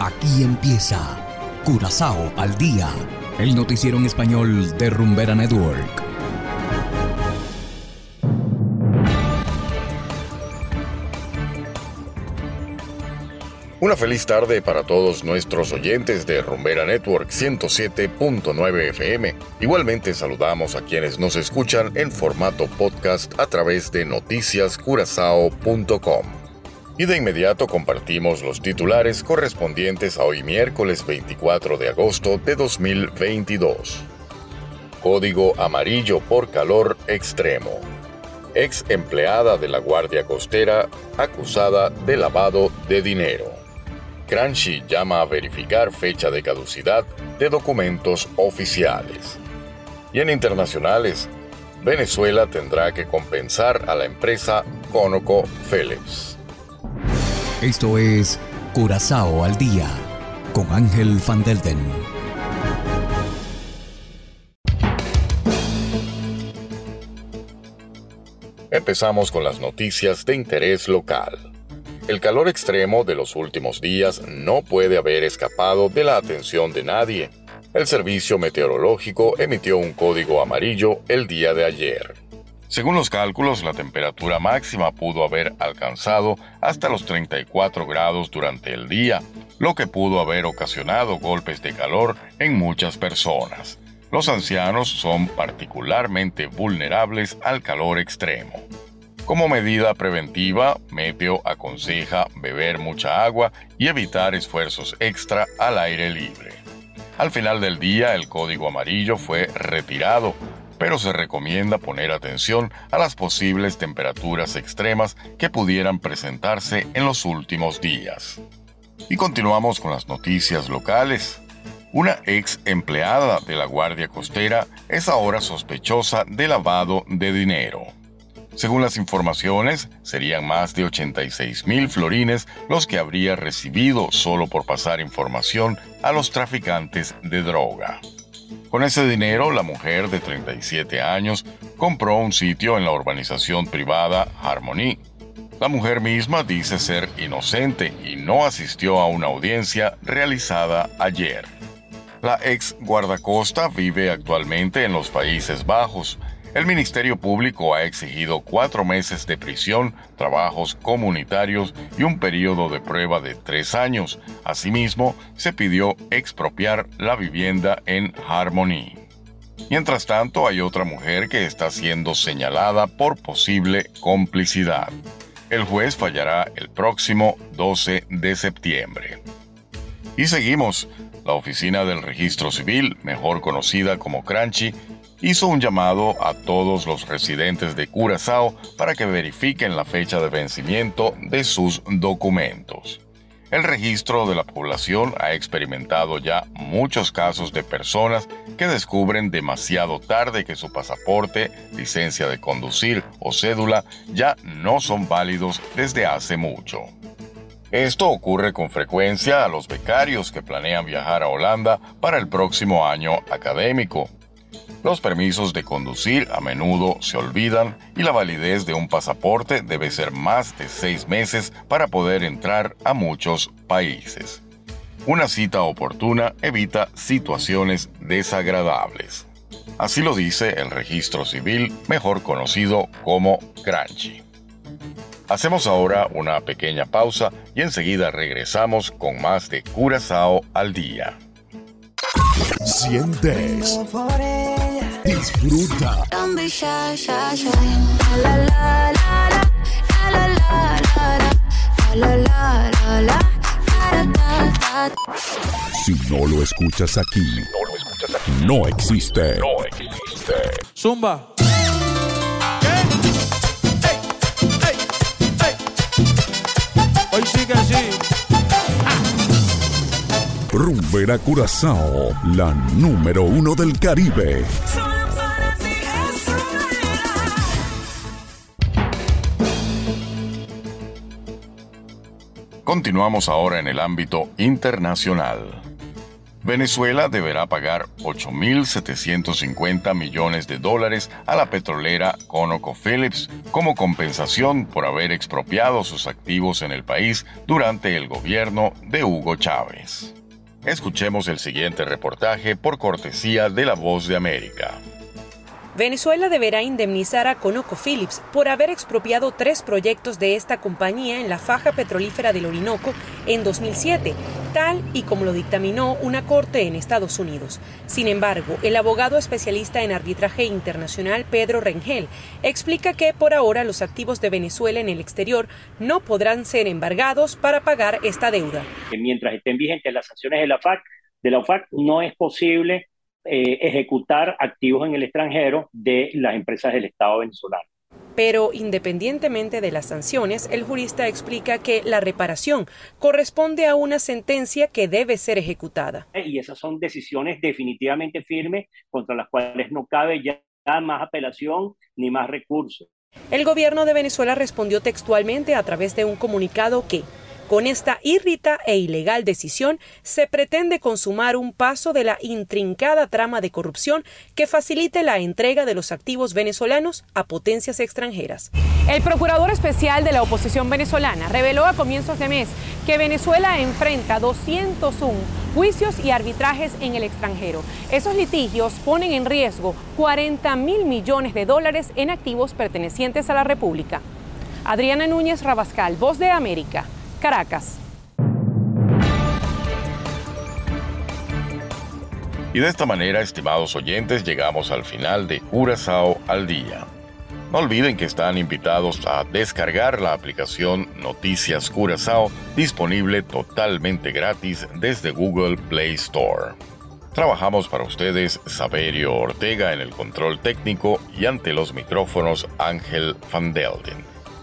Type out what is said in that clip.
Aquí empieza Curazao al día, el noticiero en español de Rumbera Network. Una feliz tarde para todos nuestros oyentes de Rumbera Network 107.9 FM. Igualmente saludamos a quienes nos escuchan en formato podcast a través de noticiascurazao.com. Y de inmediato compartimos los titulares correspondientes a hoy miércoles 24 de agosto de 2022. Código amarillo por calor extremo. Ex empleada de la Guardia Costera acusada de lavado de dinero. Crunchy llama a verificar fecha de caducidad de documentos oficiales. Y en internacionales, Venezuela tendrá que compensar a la empresa Conoco Phillips. Esto es Curazao al día con Ángel Van Delden. Empezamos con las noticias de interés local. El calor extremo de los últimos días no puede haber escapado de la atención de nadie. El servicio meteorológico emitió un código amarillo el día de ayer. Según los cálculos, la temperatura máxima pudo haber alcanzado hasta los 34 grados durante el día, lo que pudo haber ocasionado golpes de calor en muchas personas. Los ancianos son particularmente vulnerables al calor extremo. Como medida preventiva, Meteo aconseja beber mucha agua y evitar esfuerzos extra al aire libre. Al final del día, el código amarillo fue retirado, pero se recomienda poner atención a las posibles temperaturas extremas que pudieran presentarse en los últimos días. Y continuamos con las noticias locales. Una ex empleada de la Guardia Costera es ahora sospechosa de lavado de dinero. Según las informaciones, serían más de 86 mil florines los que habría recibido solo por pasar información a los traficantes de droga. Con ese dinero, la mujer de 37 años compró un sitio en la urbanización privada Harmony. La mujer misma dice ser inocente y no asistió a una audiencia realizada ayer. La ex guardacosta vive actualmente en los Países Bajos el Ministerio Público ha exigido cuatro meses de prisión, trabajos comunitarios y un periodo de prueba de tres años. Asimismo, se pidió expropiar la vivienda en Harmony. Mientras tanto, hay otra mujer que está siendo señalada por posible complicidad. El juez fallará el próximo 12 de septiembre. Y seguimos. La Oficina del Registro Civil, mejor conocida como Crunchy, hizo un llamado a todos los residentes de Curazao para que verifiquen la fecha de vencimiento de sus documentos. El registro de la población ha experimentado ya muchos casos de personas que descubren demasiado tarde que su pasaporte, licencia de conducir o cédula ya no son válidos desde hace mucho. Esto ocurre con frecuencia a los becarios que planean viajar a Holanda para el próximo año académico los permisos de conducir a menudo se olvidan y la validez de un pasaporte debe ser más de seis meses para poder entrar a muchos países. Una cita oportuna evita situaciones desagradables. Así lo dice el registro civil, mejor conocido como Crunchy. Hacemos ahora una pequeña pausa y enseguida regresamos con más de Curazao al día. Sientes Disfruta. Si no lo escuchas aquí, no existe. No existe. Zumba. Hoy sí que sí. Rumbera Curazao, la número uno del Caribe. Continuamos ahora en el ámbito internacional. Venezuela deberá pagar 8.750 millones de dólares a la petrolera ConocoPhillips como compensación por haber expropiado sus activos en el país durante el gobierno de Hugo Chávez. Escuchemos el siguiente reportaje por cortesía de La Voz de América. Venezuela deberá indemnizar a ConocoPhillips por haber expropiado tres proyectos de esta compañía en la faja petrolífera del Orinoco en 2007, tal y como lo dictaminó una corte en Estados Unidos. Sin embargo, el abogado especialista en arbitraje internacional Pedro Rengel explica que por ahora los activos de Venezuela en el exterior no podrán ser embargados para pagar esta deuda. Mientras estén vigentes las sanciones de la FAC, no es posible eh, ejecutar activos en el extranjero de las empresas del Estado venezolano. Pero independientemente de las sanciones, el jurista explica que la reparación corresponde a una sentencia que debe ser ejecutada. Y esas son decisiones definitivamente firmes contra las cuales no cabe ya más apelación ni más recursos. El gobierno de Venezuela respondió textualmente a través de un comunicado que con esta irrita e ilegal decisión se pretende consumar un paso de la intrincada trama de corrupción que facilite la entrega de los activos venezolanos a potencias extranjeras. El procurador especial de la oposición venezolana reveló a comienzos de mes que Venezuela enfrenta 201 juicios y arbitrajes en el extranjero. Esos litigios ponen en riesgo 40 mil millones de dólares en activos pertenecientes a la República. Adriana Núñez Rabascal, Voz de América, Caracas. Y de esta manera, estimados oyentes, llegamos al final de Curazao al día. No olviden que están invitados a descargar la aplicación Noticias Curazao, disponible totalmente gratis desde Google Play Store. Trabajamos para ustedes Saberio Ortega en el control técnico y ante los micrófonos Ángel Van Delden.